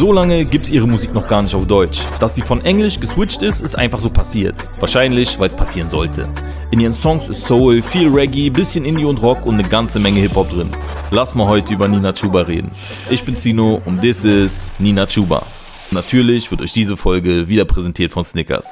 So lange gibt's ihre Musik noch gar nicht auf Deutsch. Dass sie von Englisch geswitcht ist, ist einfach so passiert. Wahrscheinlich, weil es passieren sollte. In ihren Songs ist Soul, viel Reggae, bisschen Indie und Rock und eine ganze Menge Hip-Hop drin. Lass mal heute über Nina Chuba reden. Ich bin Zino und this is Nina Chuba. Natürlich wird euch diese Folge wieder präsentiert von Snickers.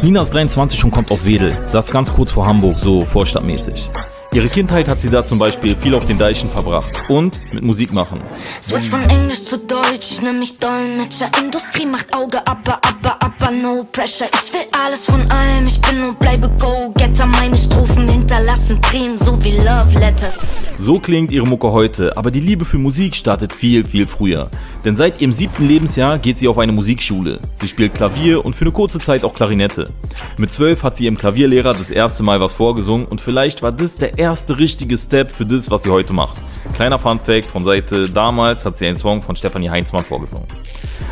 Nina ist 23 und kommt aus Wedel. Das ganz kurz vor Hamburg, so vorstadtmäßig. Ihre Kindheit hat sie da zum Beispiel viel auf den Deichen verbracht und mit Musik machen. Switch von Englisch zu Deutsch, ich nehm mich Dolmetscher. Industrie macht Auge, aber, aber, aber, no pressure. Ich will alles von allem, ich bin und bleibe Go-Getter. Meine Strophen hinterlassen Tränen, so wie Love Letters. So klingt ihre Mucke heute, aber die Liebe für Musik startet viel, viel früher. Denn seit ihrem siebten Lebensjahr geht sie auf eine Musikschule. Sie spielt Klavier und für eine kurze Zeit auch Klarinette. Mit zwölf hat sie ihrem Klavierlehrer das erste Mal was vorgesungen und vielleicht war das der erste richtige Step für das, was sie heute macht. Kleiner Fun Fact von Seite, damals hat sie einen Song von Stefanie Heinzmann vorgesungen.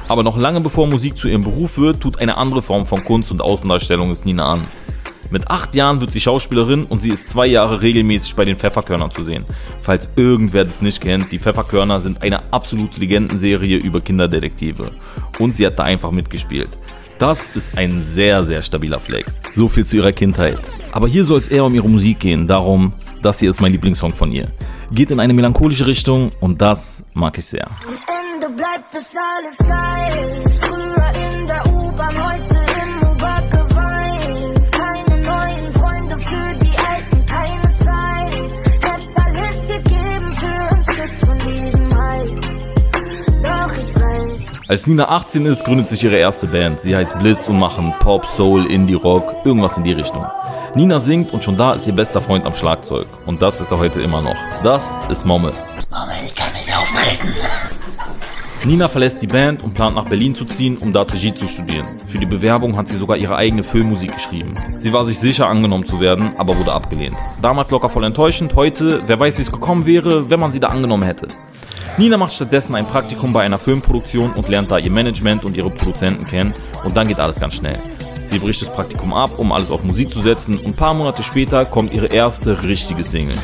Aber noch lange bevor Musik zu ihrem Beruf wird, tut eine andere Form von Kunst und Außendarstellung es Nina an. Mit acht Jahren wird sie Schauspielerin und sie ist zwei Jahre regelmäßig bei den Pfefferkörnern zu sehen. Falls irgendwer das nicht kennt, die Pfefferkörner sind eine absolute Legendenserie über Kinderdetektive. Und sie hat da einfach mitgespielt. Das ist ein sehr, sehr stabiler Flex. So viel zu ihrer Kindheit. Aber hier soll es eher um ihre Musik gehen. Darum, das hier ist mein Lieblingssong von ihr. Geht in eine melancholische Richtung und das mag ich sehr. Bleibt es alles gleich. Früher in der U-Bahn, heute im U-Bahn geweint. Keine neuen Freunde für die Alten, keine Zeit. Hätte alles gegeben für ein Stück von diesem Hype. Doch ich weiß. Als Nina 18 ist, gründet sich ihre erste Band. Sie heißt Bliss und machen Pop, Soul, Indie, Rock, irgendwas in die Richtung. Nina singt und schon da ist ihr bester Freund am Schlagzeug. Und das ist er heute immer noch. Das ist Momme. Mama, ich kann nicht auftreten. Nina verlässt die Band und plant nach Berlin zu ziehen, um dort Regie zu studieren. Für die Bewerbung hat sie sogar ihre eigene Filmmusik geschrieben. Sie war sich sicher angenommen zu werden, aber wurde abgelehnt. Damals locker voll enttäuschend, heute, wer weiß wie es gekommen wäre, wenn man sie da angenommen hätte. Nina macht stattdessen ein Praktikum bei einer Filmproduktion und lernt da ihr Management und ihre Produzenten kennen und dann geht alles ganz schnell. Sie bricht das Praktikum ab, um alles auf Musik zu setzen und ein paar Monate später kommt ihre erste richtige Single.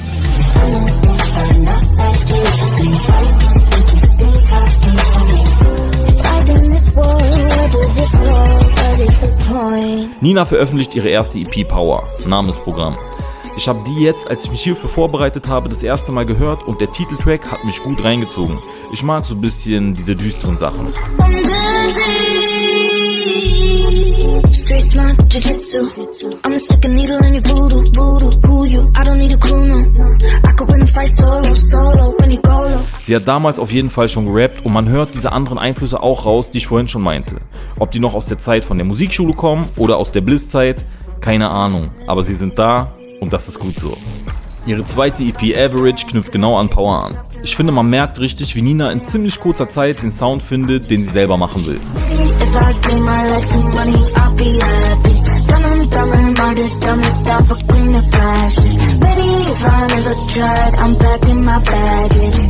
Nina veröffentlicht ihre erste EP Power, Namensprogramm. Ich habe die jetzt, als ich mich hierfür vorbereitet habe, das erste Mal gehört und der Titeltrack hat mich gut reingezogen. Ich mag so ein bisschen diese düsteren Sachen. Street smart, jiu-jitsu. I'm a second needle in your voodoo, voodoo. Who you? I don't need a crew, no. I could win a fight solo, solo, when you go low. Sie hat damals auf jeden Fall schon gerappt und man hört diese anderen Einflüsse auch raus, die ich vorhin schon meinte. Ob die noch aus der Zeit von der Musikschule kommen oder aus der Blisszeit, keine Ahnung. Aber sie sind da und das ist gut so. Ihre zweite EP Average knüpft genau an Power an. Ich finde, man merkt richtig, wie Nina in ziemlich kurzer Zeit den Sound findet, den sie selber machen will. I give my life some money, I'll be happy. Dumb dumb and murder, dumb it down for greener pastures. Baby, if I never tried, I'm back in my baggage.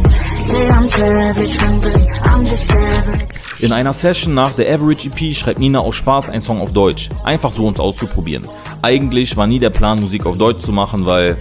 Say I'm savage, frankly, I'm just savage. In einer Session nach der Average EP schreibt Nina aus Spaß einen Song auf Deutsch. Einfach so uns auszuprobieren. Eigentlich war nie der Plan, Musik auf Deutsch zu machen, weil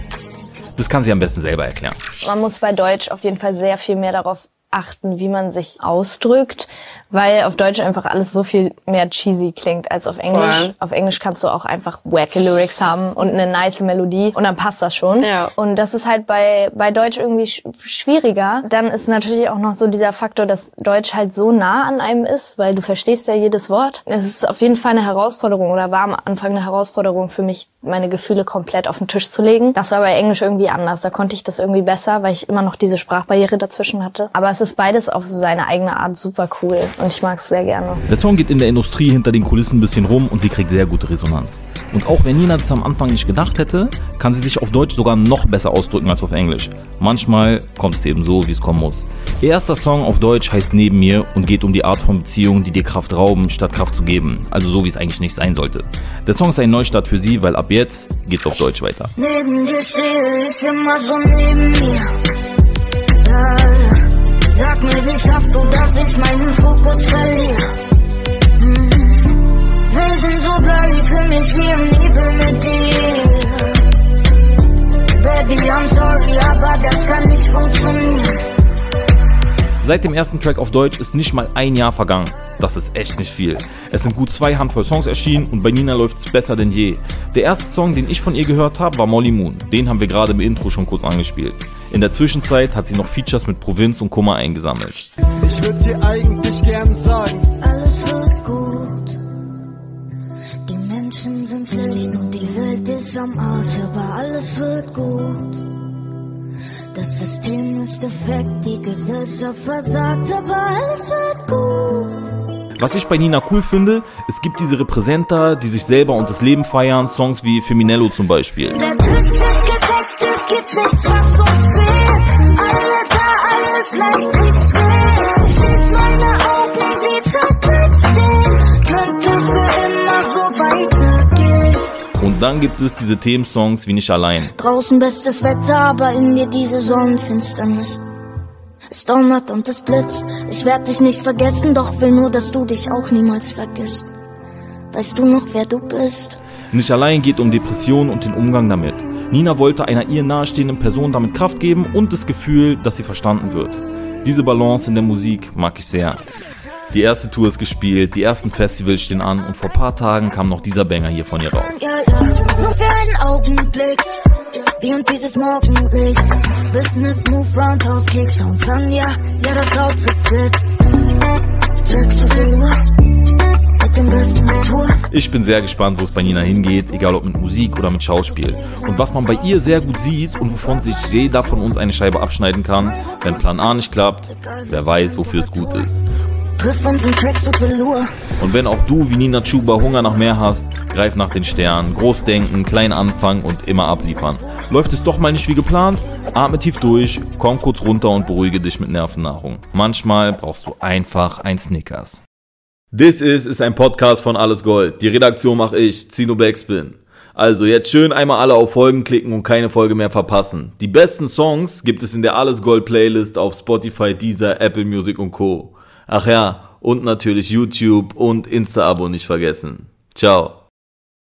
das kann sie am besten selber erklären. Man muss bei Deutsch auf jeden Fall sehr viel mehr darauf achten, wie man sich ausdrückt, weil auf Deutsch einfach alles so viel mehr cheesy klingt als auf Englisch. Voll. Auf Englisch kannst du auch einfach wacke Lyrics haben und eine nice Melodie und dann passt das schon. Ja. Und das ist halt bei, bei Deutsch irgendwie sch schwieriger. Dann ist natürlich auch noch so dieser Faktor, dass Deutsch halt so nah an einem ist, weil du verstehst ja jedes Wort. Es ist auf jeden Fall eine Herausforderung oder war am Anfang eine Herausforderung für mich, meine Gefühle komplett auf den Tisch zu legen. Das war bei Englisch irgendwie anders. Da konnte ich das irgendwie besser, weil ich immer noch diese Sprachbarriere dazwischen hatte. Aber es ist beides auf so seine eigene Art super cool und ich mag es sehr gerne. Der Song geht in der Industrie hinter den Kulissen ein bisschen rum und sie kriegt sehr gute Resonanz. Und auch wenn Nina das am Anfang nicht gedacht hätte, kann sie sich auf Deutsch sogar noch besser ausdrücken als auf Englisch. Manchmal kommt es eben so, wie es kommen muss. Ihr erster Song auf Deutsch heißt Neben mir und geht um die Art von Beziehungen, die dir Kraft rauben, statt Kraft zu geben. Also so, wie es eigentlich nicht sein sollte. Der Song ist ein Neustart für sie, weil ab jetzt geht's auf Deutsch weiter. Neben dir stehe ich immer so neben mir. Mir, wie schaffst dass ich meinen Fokus verliere? Hm. Wir sind so blurry für mich wie im Nebel mit dir. Baby, I'm sorry, aber das kann nicht funktionieren. Seit dem ersten Track auf Deutsch ist nicht mal ein Jahr vergangen. Das ist echt nicht viel. Es sind gut zwei Handvoll Songs erschienen und bei Nina läuft's besser denn je. Der erste Song, den ich von ihr gehört habe, war Molly Moon. Den haben wir gerade im Intro schon kurz angespielt. In der Zwischenzeit hat sie noch Features mit Provinz und Kummer eingesammelt. Ich würde dir eigentlich gern sagen, Alles wird gut. Die Menschen sind schlecht und die Welt ist am Arsch, aber alles wird gut. Das System ist defekt, die Gesellschaft versagt, aber alles wird gut. Was ich bei Nina cool finde, es gibt diese Repräsenter, die sich selber und das Leben feiern, Songs wie Feminello zum Beispiel. Der Tisch ist gedeckt, es gibt nichts, was uns fehlt. Alle da, alles leicht, nichts schwer. Dann gibt es diese Themensongs wie Nicht allein. Draußen bestes Wetter, aber in dir diese Sonnenfinsternis. Es donnert und es blitzt. Ich werd dich nicht vergessen, doch will nur, dass du dich auch niemals vergisst. Weißt du noch, wer du bist? Nicht allein geht um Depressionen und den Umgang damit. Nina wollte einer ihr nahestehenden Person damit Kraft geben und das Gefühl, dass sie verstanden wird. Diese Balance in der Musik mag ich sehr. Die erste Tour ist gespielt, die ersten Festivals stehen an und vor paar Tagen kam noch dieser Banger hier von ihr raus. Nur für einen Augenblick. Wie und dieses Morgenlicht. Business Move Roundhouse Kick Sounds an, ja, ja, das Outfit dem besten Tour. Ich bin sehr gespannt, wo es bei Nina hingeht, egal ob mit Musik oder mit Schauspiel. Und was man bei ihr sehr gut sieht und wovon sich jeder von uns eine Scheibe abschneiden kann, wenn Plan A nicht klappt, wer weiß, wofür es gut ist. Und wenn auch du wie Nina Chuba Hunger nach mehr hast, greif nach den Sternen, groß denken, klein anfangen und immer abliefern. Läuft es doch mal nicht wie geplant? Atme tief durch, komm kurz runter und beruhige dich mit Nervennahrung. Manchmal brauchst du einfach ein Snickers. This is ist ein Podcast von Alles Gold. Die Redaktion mache ich, Zino Backspin. Also jetzt schön einmal alle auf Folgen klicken und keine Folge mehr verpassen. Die besten Songs gibt es in der Alles Gold Playlist auf Spotify, Deezer, Apple Music und Co. Ach ja, und natürlich YouTube und Insta-Abo nicht vergessen. Ciao.